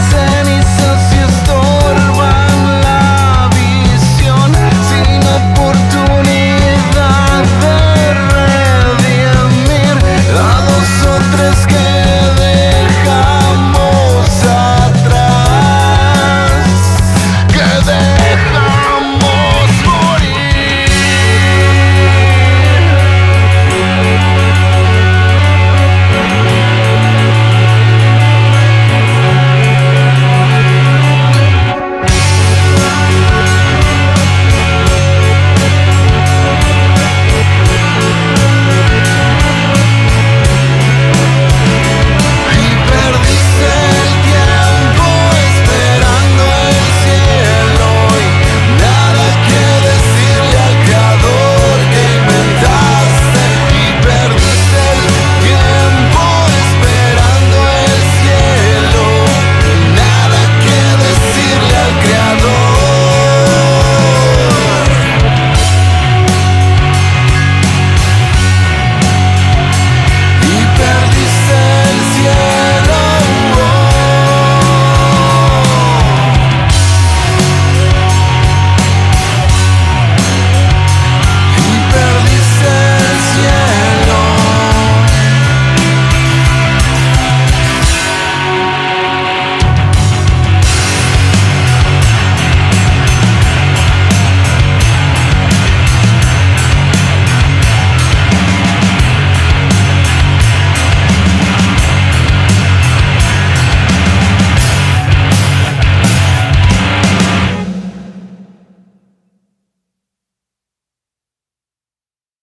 say